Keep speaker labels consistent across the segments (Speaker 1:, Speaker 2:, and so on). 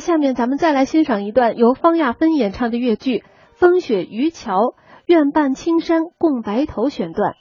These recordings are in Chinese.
Speaker 1: 下面咱们再来欣赏一段由方亚芬演唱的越剧《风雪渔樵》，愿伴青山共白头选段。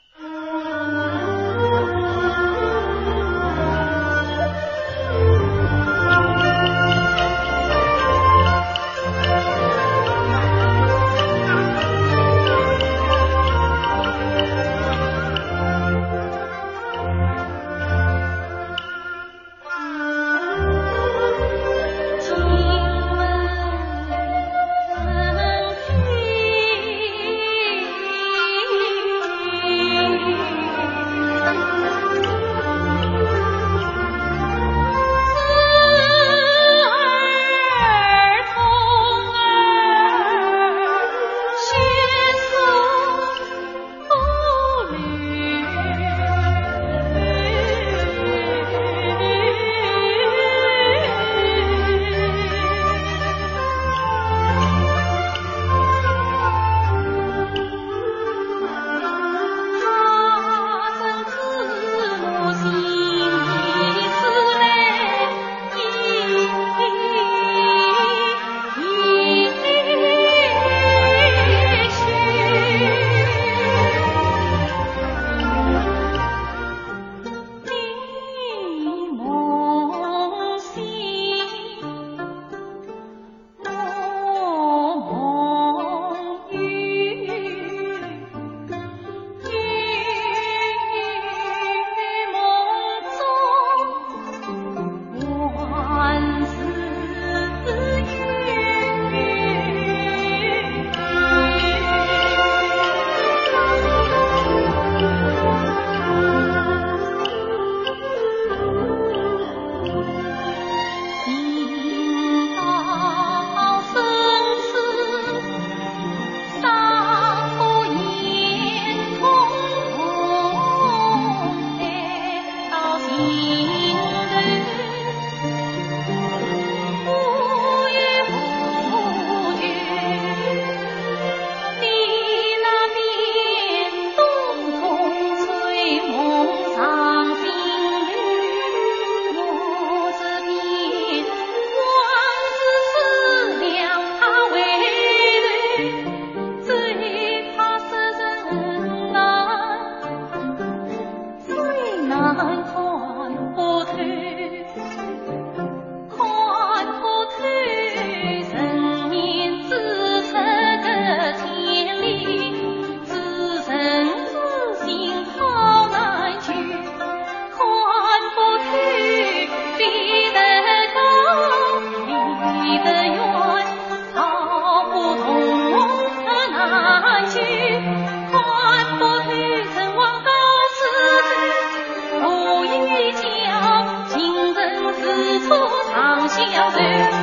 Speaker 1: building.